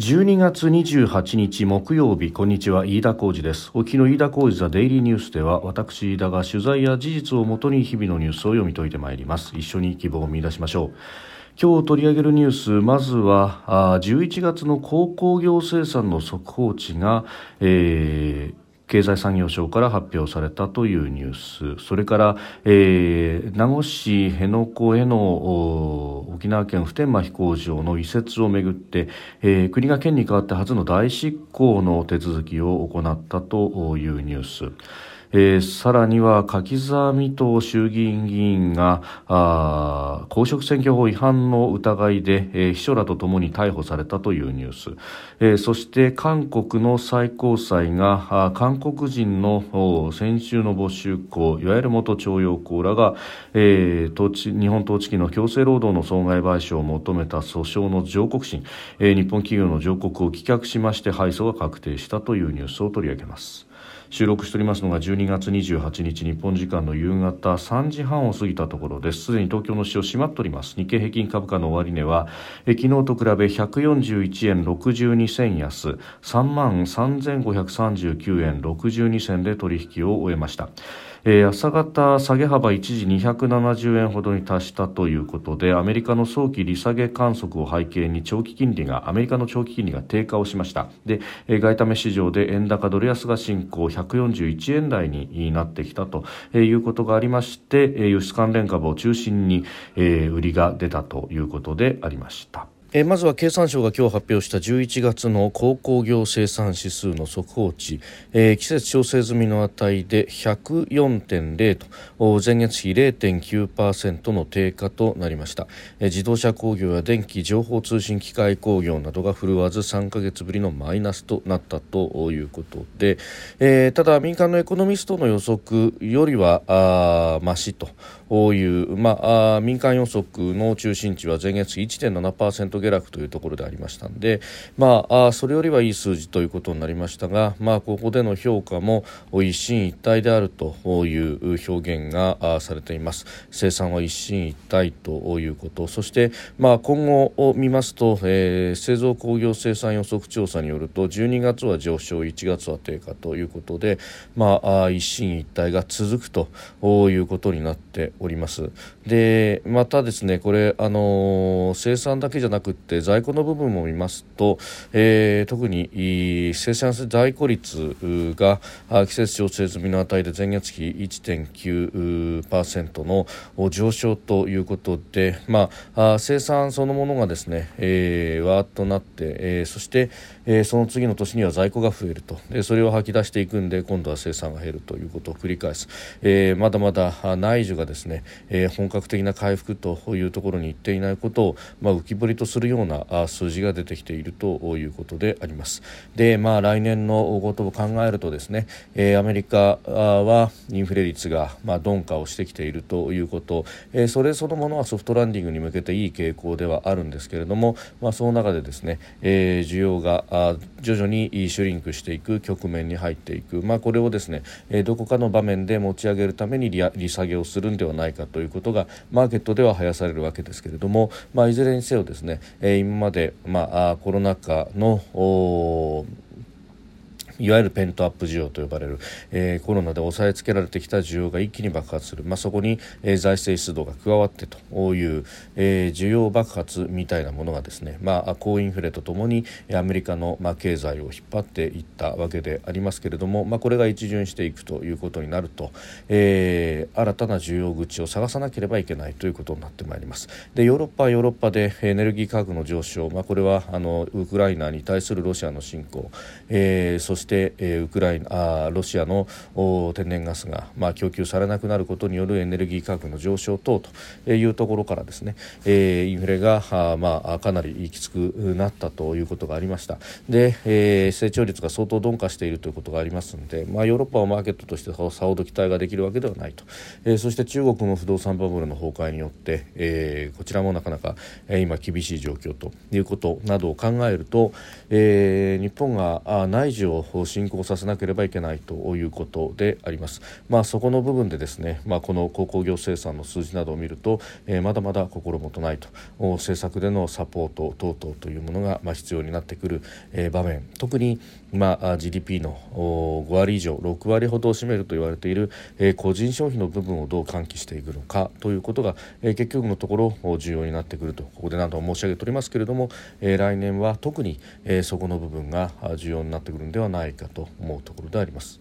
12月28日木曜日こんにちは飯田浩二です。沖の飯田浩二ザデイリーニュースでは私飯田が取材や事実をもとに日々のニュースを読み解いてまいります。一緒に希望を見出しましょう。今日取り上げるニュースまずはあ11月の鉱工業生産の速報値が、えー経済産業省から発表されたというニュース。それから、えー、名護市辺野古への沖縄県普天間飛行場の移設をめぐって、えー、国が県に代わって初の代執行の手続きを行ったというニュース。えー、さらには柿沢水戸衆議院議員があ公職選挙法違反の疑いで、えー、秘書らとともに逮捕されたというニュース、えー、そして韓国の最高裁があ韓国人の先週の募集校いわゆる元徴用工らが、えー、統治日本統治期の強制労働の損害賠償を求めた訴訟の上告審、えー、日本企業の上告を棄却しまして敗訴が確定したというニュースを取り上げます。収録しておりますのが12月28日日本時間の夕方3時半を過ぎたところです。すでに東京の市場閉まっております。日経平均株価の終値はえ昨日と比べ141円62銭安3万3539円62銭で取引を終えました。えー、朝方下げ幅一時270円ほどに達したということでアメリカの早期利下げ観測を背景に長期金利がアメリカの長期金利が低下をしましたで、えー、外為市場で円高ドル安が進行141円台になってきたということがありまして輸出関連株を中心に、えー、売りが出たということでありました。えまずは経産省が今日発表した11月の鉱工業生産指数の速報値、えー、季節調整済みの値で104.0と。前月比0.9%の低下となりました、えー、自動車工業や電気情報通信機械工業などが振るわず3か月ぶりのマイナスとなったということで、えー、ただ民間のエコノミストの予測よりはあましという、まあ、民間予測の中心値は前月1.7%下落というところでありましたんで、まあ、あそれよりはいい数字ということになりましたが、まあ、ここでの評価も一進一退であるという表現がされています。生産は一進一退ということ。そして、まあ、今後を見ますと、えー、製造工業生産予測調査によると12月は上昇1月は低下ということで、まあ、一進一退が続くということになっております。でまたですねこれあの、生産だけじゃなくくって在庫の部分も見ますと、えー、特に生産性在庫率が季節調整済みの値で前月比1.9%の上昇ということで、まあ、生産そのものがですね、えー、わーっとなって、えー、そして、えー、その次の年には在庫が増えると。でそれを吐き出していくんで今度は生産が減るということを繰り返す、えー、まだまだ内需がですね、えー、本格的な回復というところに行っていないことを、まあ、浮き彫りとするするような数字が出てきているということであります。で、まあ、来年のことを考えるとですね、え、アメリカはインフレ率が、ま、鈍化をしてきているということ、え、それそのものはソフトランディングに向けていい傾向ではあるんですけれども、まあ、その中でですね、え、需要が徐々にシュリンクしていく局面に入っていく、まあ、これをですね、えどこかの場面で持ち上げるために利下げをするんではないかということがマーケットでは生やされるわけですけれども、まあ、いずれにせよですね、え今まで、まあ、コロナ禍のいわゆるペントアップ需要と呼ばれる、えー、コロナで抑えつけられてきた需要が一気に爆発する、まあ、そこに、えー、財政出動が加わってという、えー、需要爆発みたいなものがですね、まあ、高インフレとともにアメリカの、まあ、経済を引っ張っていったわけでありますけれども、まあ、これが一巡していくということになると、えー、新たな需要口を探さなければいけないということになってまいります。でヨーロッパはヨーロッパでエネルギー価格の上昇、まあ、これはあのウクライナに対するロシアの侵攻、えー、そして、えー、ウクライナあロシアの天然ガスが、まあ、供給されなくなることによるエネルギー価格の上昇等というところからですね、えー、インフレがあ、まあ、かなりきつくなったということがありました。で、えー、成長率が相当鈍化しているということがありますので、まあ、ヨーロッパはマーケットとしてさほど期待ができるわけではないと、えー、そして中国の不動産バブルの崩壊によって、えー、こちらもなかなか、えー、今厳しい状況ということなどを考えると、えー、日本が内需を進行させなければいけないということであります。まあ、そこの部分でですね、まあ、この鉱工業生産の数字などを見ると、えー、まだまだ心もとないと政策でのサポート等々というものが、まあ、必要になってくる、えー、場面特に、まあ、GDP の5割以上6割ほどを占めると言われている、えー、個人消費の部分をどう喚起していくのかということが、えー、結局のところ重要になってくるとここで何度も申し上げておりますけれども、えー、来年は特に、えー、そこの部分が重要になってくるのではないかと思うところであります。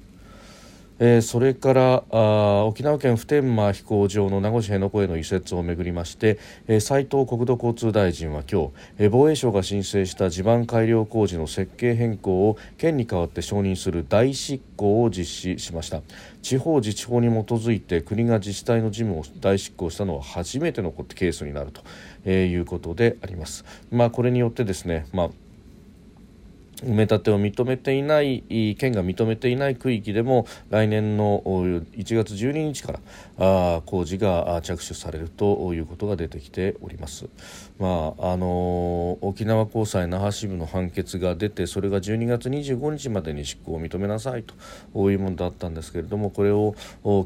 えー、それからあ沖縄県普天間飛行場の名護市辺野古への移設をめぐりまして、えー、斉藤国土交通大臣は今日、えー、防衛省が申請した地盤改良工事の設計変更を県に代わって承認する大執行を実施しました地方自治法に基づいて国が自治体の事務を大執行したのは初めてのケースになると、えー、いうことであります。まあ、これによってですね、まあ埋め立てを認めていない県が認めていない区域でも来年の1月12日から工事が着手されるということが出てきております。まああの沖縄高裁那覇支部の判決が出てそれが12月25日までに執行を認めなさいというものだったんですけれどもこれを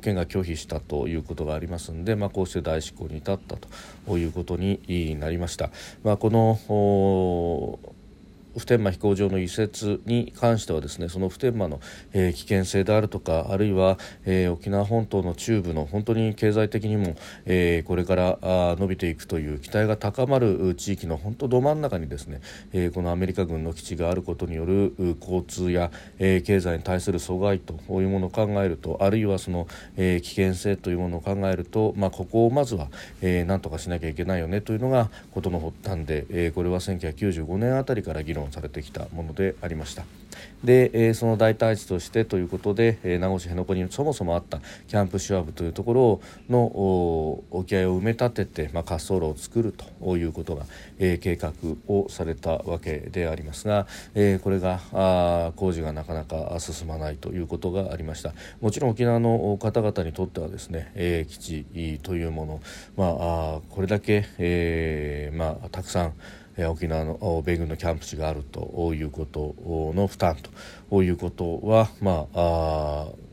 県が拒否したということがありますので、まあ、こうして大執行に至ったということになりました。まあ、この普天間飛行場の移設に関してはですねその普天間の、えー、危険性であるとかあるいは、えー、沖縄本島の中部の本当に経済的にも、えー、これからあ伸びていくという期待が高まる地域の本当ど真ん中にですね、えこのアメリカ軍の基地があることによる交通や、え経済に対する阻害というものを考えるとあるいはその、え危険性というものを考えると、まあ、ここをまずは、えー、何とかしなきゃいけないよねというのが事の発端で、えこれは1995年あたりから議論論されてきたものでありました。で、えー、その代替地としてということで、えー、名護市辺野古にそもそもあったキャンプシュワブというところの沖合を埋め立てて、まあ、滑走路を作るということが、えー、計画をされたわけでありますが、えー、これがあ工事がなかなか進まないということがありましたもちろん沖縄の方々にとってはですね、えー、基地というもの、まあ、これだけ、えーまあ、たくさんえ沖縄の米軍のキャンプ地があるということの負担ということは、まあ、あ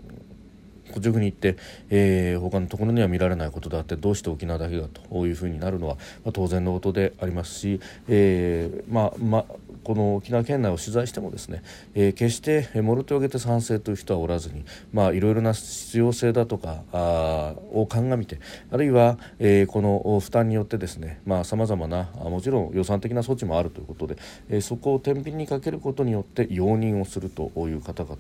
直に言って、えー、他のところには見られないことであってどうして沖縄だけだというふうになるのは、まあ、当然のことでありますし、えーまあまあ、この沖縄県内を取材してもですね、えー、決してもろ手を挙げて賛成という人はおらずに、まあ、いろいろな必要性だとかあを鑑みてあるいは、えー、この負担によってですねさまざ、まなもちろん予算的な措置もあるということで、えー、そこを天秤にかけることによって容認をするという方々、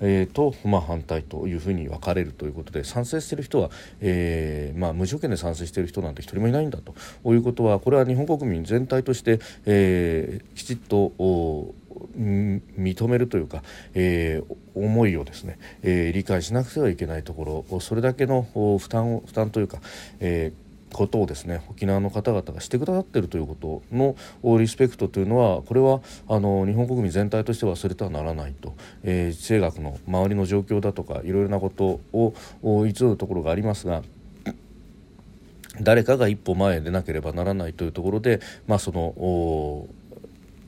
えー、と、まあ、反対というふうに分かれるということで賛成している人は、えーまあ、無条件で賛成している人なんて一人もいないんだということはこれは日本国民全体として、えー、きちっとと認めるというか、えー、思いをですね、えー、理解しなくてはいけないところそれだけの負担を負担というか、えーことをですね沖縄の方々がしてくださっているということのリスペクトというのはこれはあの日本国民全体として忘れてはならないと、えー、地政学の周りの状況だとかいろいろなことを偽るところがありますが誰かが一歩前へ出なければならないというところで、まあ、その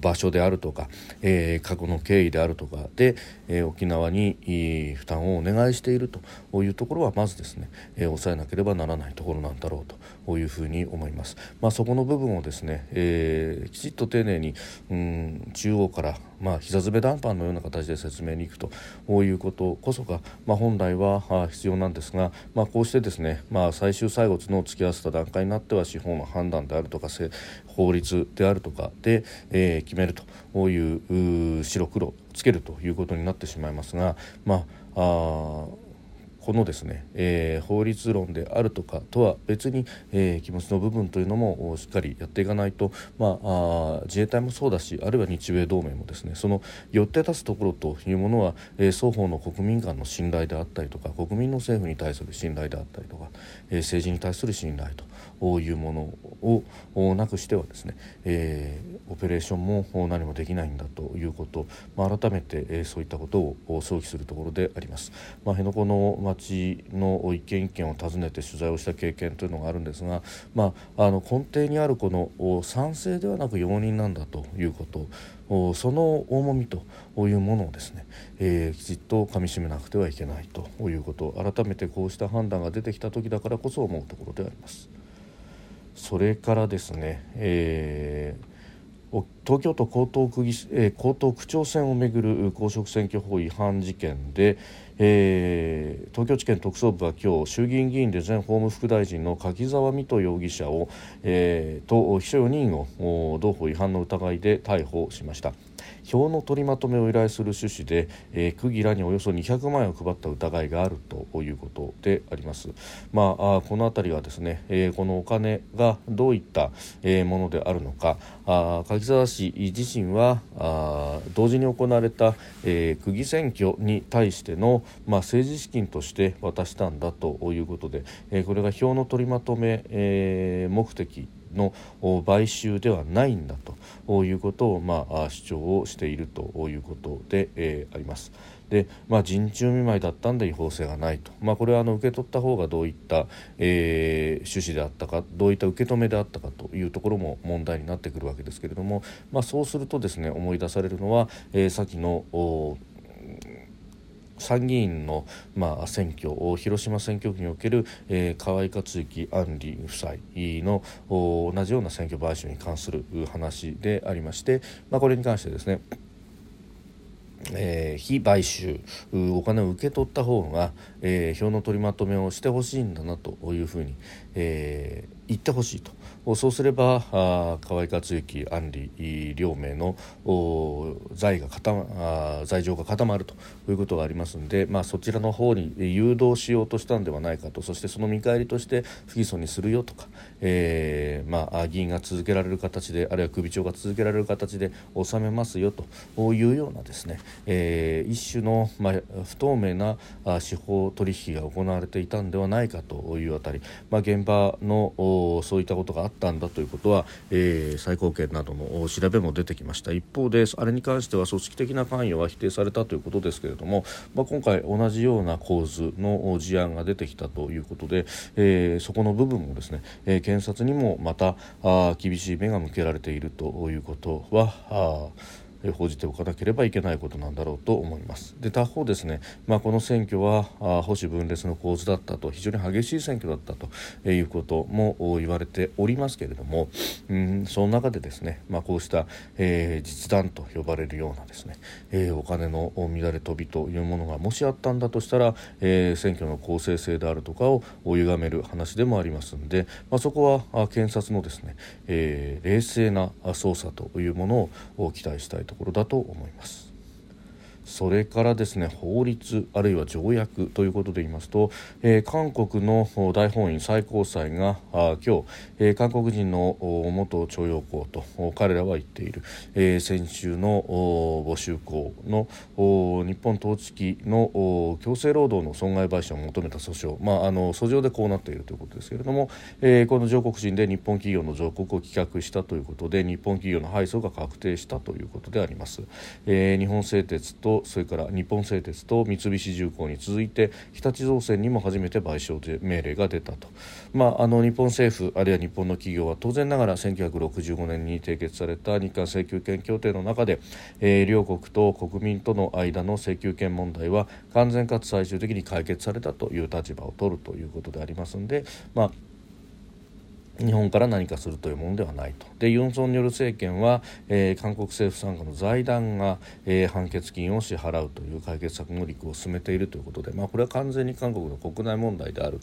場所であるとか、えー、過去の経緯であるとかで、えー、沖縄に負担をお願いしているというところはまずですね、えー、抑えなければならないところなんだろうというふうに思います。まあ、そこの部分をですね、えきちっと丁寧にうん中央からまあ、膝詰め談判のような形で説明に行くということこそが、まあ、本来は必要なんですが、まあ、こうしてですね、まあ、最終最後の突き合わせた段階になっては司法の判断であるとか法律であるとかで、えー、決めると。いう白黒つけるということになってしまいますが、まあ、このですね、えー、法律論であるとかとは別に、えー、気持ちの部分というのもしっかりやっていかないと、まあ、あ自衛隊もそうだしあるいは日米同盟もですねその寄って立つところというものは、えー、双方の国民間の信頼であったりとか国民の政府に対する信頼であったりとか、えー、政治に対する信頼と。いうものをなくしてはですね、えー、オペレーションも何もできないんだということ、まあ、改めて、えー、そういったことを想起するところであります。まあ、辺野古の町の一軒一軒を訪ねて取材をした経験というのがあるんですが、まあ、あの根底にあるこの賛成ではなく容認なんだということその重みというものをですね、えー、きちっとかみしめなくてはいけないということ改めてこうした判断が出てきた時だからこそ思うところであります。それからですね、えー東京都江東区議、えー、江東区長選をめぐる公職選挙法違反事件で、えー、東京地検特捜部は今日衆議院議員で前法務副大臣の柿沢水戸容疑者を、えー、と秘書4人を同法違反の疑いで逮捕しました。票の取りまとめを依頼する趣旨で、えー、区議らにおよそ200万円を配った疑いがあるということであります。まあ、あこの辺りはですね、えー、このお金がどういった、えー、ものであるのかあ柿沢氏自身はあ同時に行われた、えー、区議選挙に対しての、まあ、政治資金として渡したんだということで、えー、これが票の取りまとめ、えー、目的の買収ではないんだということを、まあ、主張をしているということで、えー、あります。で、まあ、人中見舞いだったんで違法性がないと、まあ、これはあの受け取った方がどういった、えー、趣旨であったかどういった受け止めであったかというところも問題になってくるわけですけれども、まあ、そうするとですね思い出されるのは、えー、先の参議院の、まあ、選挙広島選挙区における、えー、河井克行案里夫妻の同じような選挙買収に関する話でありまして、まあ、これに関してですねえー、非買収お金を受け取った方が、えー、票の取りまとめをしてほしいんだなというふうに、えー、言ってほしいと。そうすればあ河井克行安里両名の財が固、ま、財情が固まるということがありますので、まあ、そちらの方に誘導しようとしたんではないかとそしてその見返りとして不起訴にするよとか、えーまあ、議員が続けられる形であるいは首長が続けられる形で収めますよというようなですね、えー、一種の、まあ、不透明な司法取引が行われていたんではないかというあたり、まあ、現場のそういったことがあったんだということは、えー、最高検などの調べも出てきました。一方であれに関しては組織的な関与は否定されたということですけれども、まあ、今回同じような構図の事案が出てきたということで、えー、そこの部分もですね、えー、検察にもまたあ厳しい目が向けられているということはあ報じておかなければいけないことなんだろうと思います。で他方ですね、まあ、この選挙は保守分裂の構図だったと非常に激しい選挙だったということも言われておりますけれども、うん、その中でですね、まあ、こうした、えー、実弾と呼ばれるようなですね、えー、お金の乱れ飛びというものがもしあったんだとしたら、えー、選挙の公正性であるとかを歪める話でもありますので、まあ、そこは検察のですね、えー、冷静な捜査というものを期待したいとところだと思います。それからですね法律あるいは条約ということで言いますと、えー、韓国の大法院最高裁があ今日、えー、韓国人の元徴用工と彼らは言っている、えー、先週の募集校の日本統治期の強制労働の損害賠償を求めた訴訟、まあ、あの訴状でこうなっているということですけれども、えー、この上告人で日本企業の上告を棄却したということで日本企業の敗訴が確定したということであります。えー、日本製鉄とそれから日本製鉄と三菱重工に続いて日立造船にも初めて賠償命令が出たと、まあ、あの日本政府あるいは日本の企業は当然ながら1965年に締結された日韓請求権協定の中で、えー、両国と国民との間の請求権問題は完全かつ最終的に解決されたという立場を取るということでありますので、まあ日本から何かするというものではないと。でユン・ソンニョル政権は、えー、韓国政府傘下の財団が、えー、判決金を支払うという解決策の履行を進めているということで、まあ、これは完全に韓国の国内問題である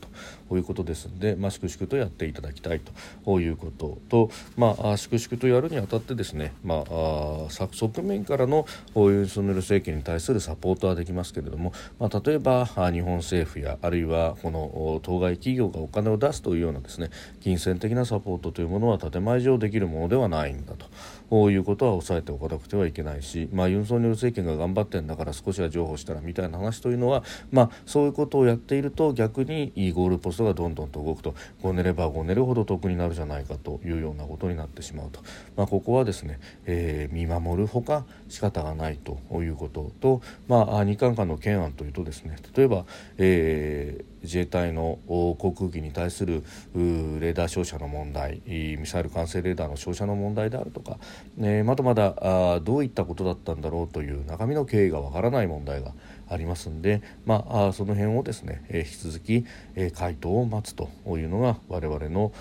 ということですので、まあ、粛々とやっていただきたいということと、まあ、粛々とやるにあたってですね、まあ、側面からのユン・ソンニョル政権に対するサポートはできますけれども、まあ、例えば日本政府やあるいはこの当該企業がお金を出すというようなですね金銭的的なサポートというものは建前上できるものではないんだと。こういうことは抑えておかなくてはいけないし、まあ、ユン・ソンニョル政権が頑張ってんだから少しは譲歩したらみたいな話というのは、まあ、そういうことをやっていると逆にゴールポストがどんどんと動くとごねればごねるほど得になるじゃないかというようなことになってしまうと、まあ、ここはですね、えー、見守るほか仕方がないということと、まあ、日韓間の懸案というとですね例えば、えー自衛隊の航空機に対するレーダー照射の問題ミサイル管制レーダーの照射の問題であるとか、ね、まだまだあどういったことだったんだろうという中身の経緯がわからない問題がありますんで、まあ、その辺をですね、えー、引き続き、えー、回答を待つというのが我々の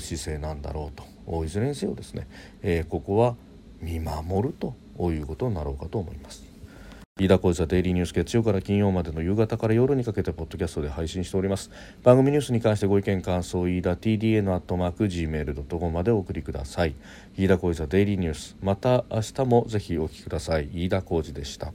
姿勢なんだろうといずれにせよですね、え、ここは見守るということになろうかと思います。飯田浩司はデイリーニュース月曜から金曜までの夕方から夜にかけてポッドキャストで配信しております。番組ニュースに関してご意見感想飯田 TDN アットマーク Gmail.com までお送りください。飯田浩司はデイリーニュース。また明日もぜひお聞きください。飯田浩司でした。